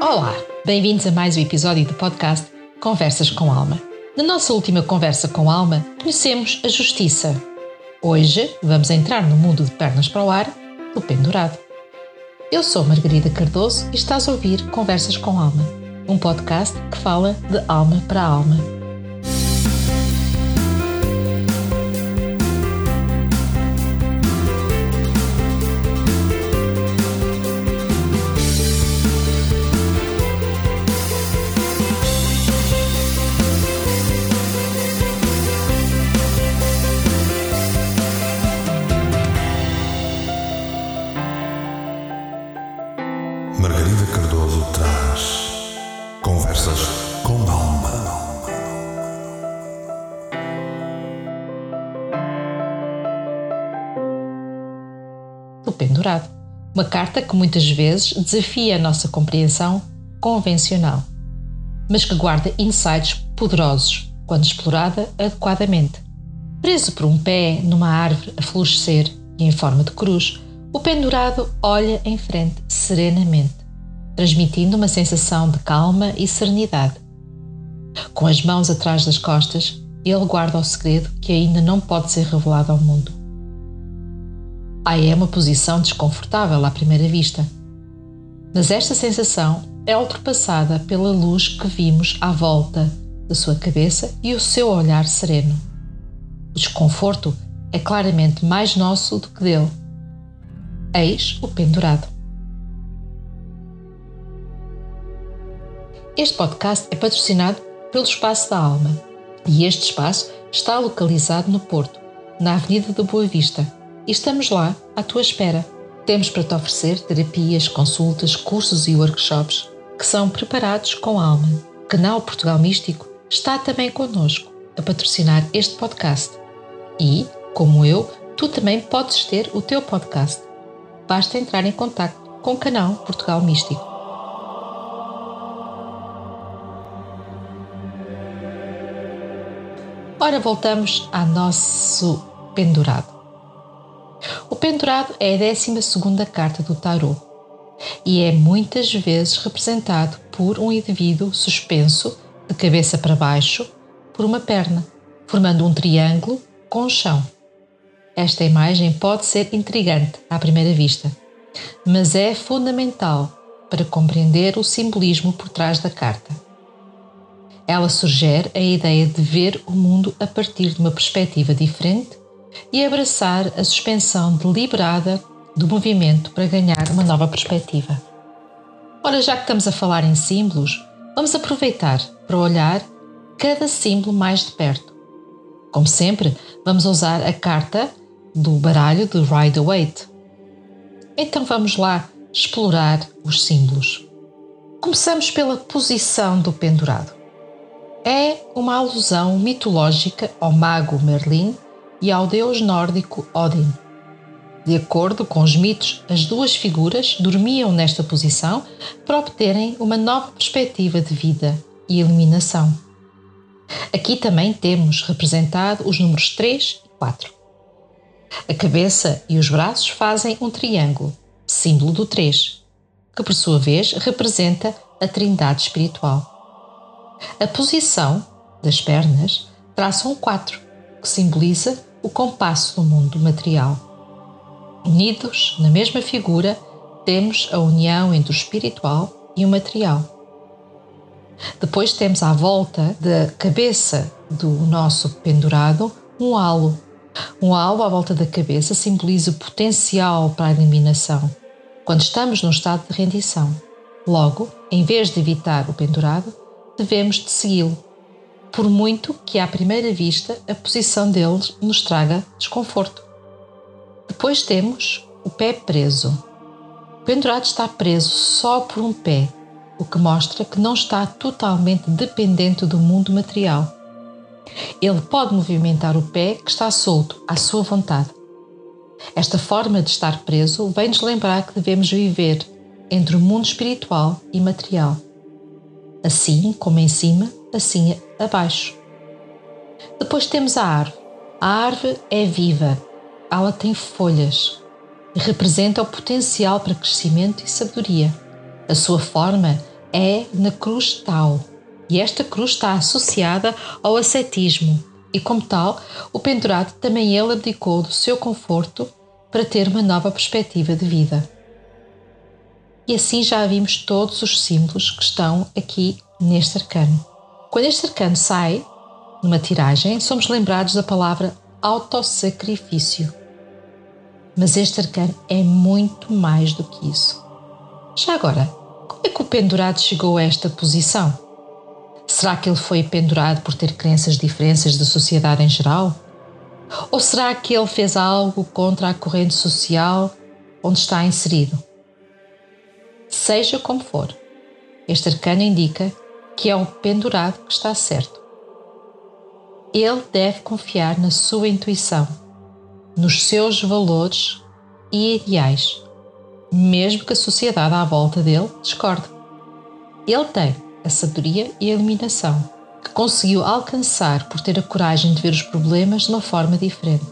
Olá, bem-vindos a mais um episódio do podcast Conversas com Alma. Na nossa última conversa com Alma, conhecemos a justiça. Hoje vamos entrar no mundo de pernas para o ar do pendurado. Eu sou Margarida Cardoso e estás a ouvir Conversas com Alma, um podcast que fala de alma para alma. Pendurado. Uma carta que muitas vezes desafia a nossa compreensão convencional, mas que guarda insights poderosos quando explorada adequadamente. Preso por um pé numa árvore a florescer e em forma de cruz, o pendurado olha em frente serenamente, transmitindo uma sensação de calma e serenidade. Com as mãos atrás das costas, ele guarda o segredo que ainda não pode ser revelado ao mundo. Aí é uma posição desconfortável à primeira vista. Mas esta sensação é ultrapassada pela luz que vimos à volta da sua cabeça e o seu olhar sereno. O desconforto é claramente mais nosso do que dele. Eis o pendurado. Este podcast é patrocinado pelo Espaço da Alma e este espaço está localizado no Porto, na Avenida da Boa Vista e estamos lá à tua espera. Temos para te oferecer terapias, consultas, cursos e workshops que são preparados com alma. Canal Portugal Místico está também connosco a patrocinar este podcast. E, como eu, tu também podes ter o teu podcast. Basta entrar em contato com o canal Portugal Místico. Ora, voltamos ao nosso pendurado. O pendurado é a 12 carta do tarot e é muitas vezes representado por um indivíduo suspenso, de cabeça para baixo, por uma perna, formando um triângulo com o chão. Esta imagem pode ser intrigante à primeira vista, mas é fundamental para compreender o simbolismo por trás da carta. Ela sugere a ideia de ver o mundo a partir de uma perspectiva diferente e abraçar a suspensão deliberada do movimento para ganhar uma nova perspectiva. Ora, já que estamos a falar em símbolos, vamos aproveitar para olhar cada símbolo mais de perto. Como sempre, vamos usar a carta do baralho de Rider-Waite. Então vamos lá explorar os símbolos. Começamos pela posição do pendurado. É uma alusão mitológica ao mago Merlin e ao deus nórdico Odin. De acordo com os mitos, as duas figuras dormiam nesta posição para obterem uma nova perspectiva de vida e eliminação. Aqui também temos representado os números 3 e 4. A cabeça e os braços fazem um triângulo, símbolo do 3, que por sua vez representa a trindade espiritual. A posição das pernas traça um 4, que simboliza o compasso do mundo material. Unidos na mesma figura, temos a união entre o espiritual e o material. Depois temos à volta da cabeça do nosso pendurado um halo. Um halo à volta da cabeça simboliza o potencial para a eliminação, quando estamos num estado de rendição. Logo, em vez de evitar o pendurado, devemos de segui-lo por muito que à primeira vista a posição deles nos traga desconforto. Depois temos o pé preso. O pendurado está preso só por um pé, o que mostra que não está totalmente dependente do mundo material. Ele pode movimentar o pé que está solto à sua vontade. Esta forma de estar preso vem-nos lembrar que devemos viver entre o mundo espiritual e material. Assim como em cima, assim abaixo. Depois temos a árvore. A árvore é viva, ela tem folhas representa o potencial para crescimento e sabedoria. A sua forma é na cruz tal. E esta cruz está associada ao ascetismo, e como tal, o pendurado também ele abdicou do seu conforto para ter uma nova perspectiva de vida. E assim já vimos todos os símbolos que estão aqui neste arcano. Quando este arcano sai, numa tiragem, somos lembrados da palavra autossacrifício. Mas este arcano é muito mais do que isso. Já agora, como é que o pendurado chegou a esta posição? Será que ele foi pendurado por ter crenças diferentes da sociedade em geral? Ou será que ele fez algo contra a corrente social onde está inserido? Seja como for, este arcano indica que é o pendurado que está certo. Ele deve confiar na sua intuição, nos seus valores e ideais, mesmo que a sociedade à volta dele discorde. Ele tem a sabedoria e a iluminação que conseguiu alcançar por ter a coragem de ver os problemas de uma forma diferente.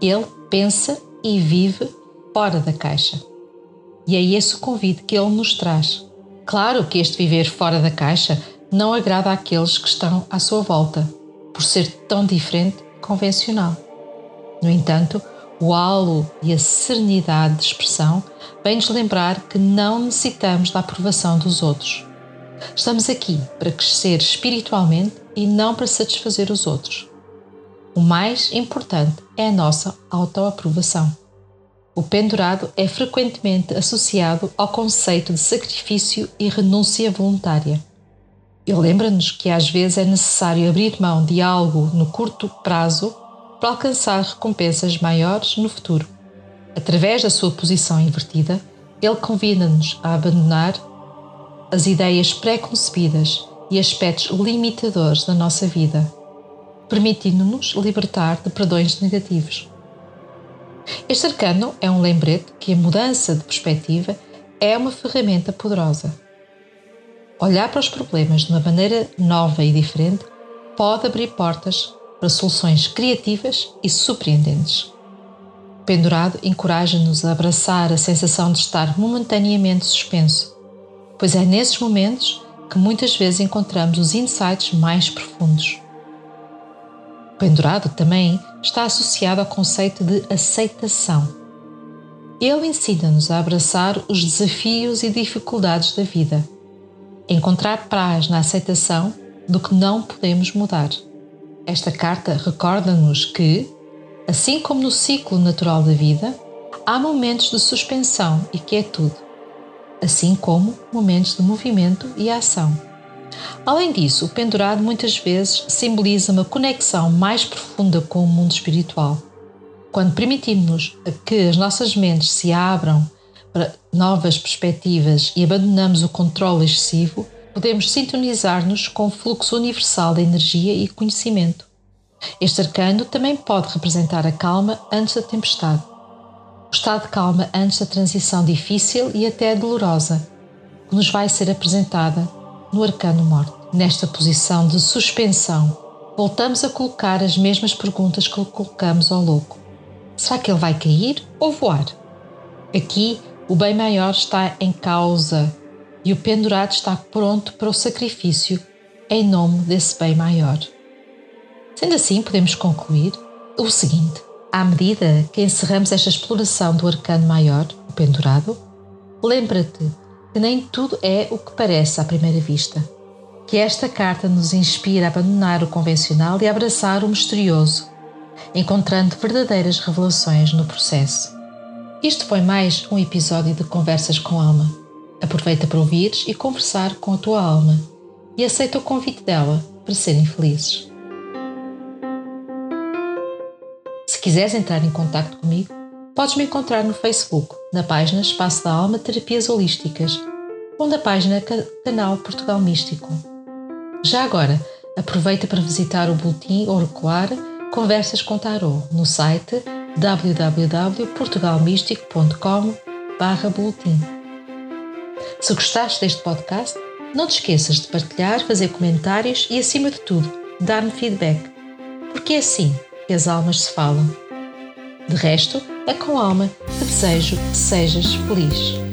Ele pensa e vive fora da caixa. E é esse o convite que ele nos traz. Claro que este viver fora da caixa não agrada àqueles que estão à sua volta, por ser tão diferente convencional. No entanto, o halo e a serenidade de expressão vem-nos lembrar que não necessitamos da aprovação dos outros. Estamos aqui para crescer espiritualmente e não para satisfazer os outros. O mais importante é a nossa autoaprovação. O pendurado é frequentemente associado ao conceito de sacrifício e renúncia voluntária. Ele lembra-nos que às vezes é necessário abrir mão de algo no curto prazo para alcançar recompensas maiores no futuro. Através da sua posição invertida, ele convida-nos a abandonar as ideias pré-concebidas e aspectos limitadores da nossa vida, permitindo-nos libertar de padrões negativos. Este arcano é um lembrete que a mudança de perspectiva é uma ferramenta poderosa. Olhar para os problemas de uma maneira nova e diferente pode abrir portas para soluções criativas e surpreendentes. Pendurado encoraja-nos a abraçar a sensação de estar momentaneamente suspenso pois é nesses momentos que muitas vezes encontramos os insights mais profundos. Pendurado também está associado ao conceito de aceitação. Ele ensina-nos a abraçar os desafios e dificuldades da vida, encontrar paz na aceitação do que não podemos mudar. Esta carta recorda-nos que, assim como no ciclo natural da vida, há momentos de suspensão e quietude assim como momentos de movimento e ação. Além disso, o pendurado muitas vezes simboliza uma conexão mais profunda com o mundo espiritual. Quando permitimos que as nossas mentes se abram para novas perspectivas e abandonamos o controle excessivo, podemos sintonizar-nos com o fluxo universal da energia e conhecimento. Este arcano também pode representar a calma antes da tempestade o estado de calma antes da transição difícil e até dolorosa, que nos vai ser apresentada no Arcano Morte. Nesta posição de suspensão, voltamos a colocar as mesmas perguntas que colocamos ao louco. Será que ele vai cair ou voar? Aqui, o bem maior está em causa e o pendurado está pronto para o sacrifício em nome desse bem maior. Sendo assim, podemos concluir o seguinte: à medida que encerramos esta exploração do arcano maior, o pendurado, lembra-te que nem tudo é o que parece à primeira vista. Que esta carta nos inspira a abandonar o convencional e a abraçar o misterioso, encontrando verdadeiras revelações no processo. Isto foi mais um episódio de Conversas com Alma. Aproveita para ouvires e conversar com a tua alma e aceita o convite dela para serem felizes. Se quiseres entrar em contato comigo, podes me encontrar no Facebook, na página Espaço da Alma Terapias Holísticas ou na página Canal Portugal Místico. Já agora, aproveita para visitar o boletim Oracular Conversas com Tarot no site www.portugalmístico.com. Se gostaste deste podcast, não te esqueças de partilhar, fazer comentários e, acima de tudo, dar-me feedback, porque é assim que as almas se falam. De resto, é com alma que desejo que sejas feliz.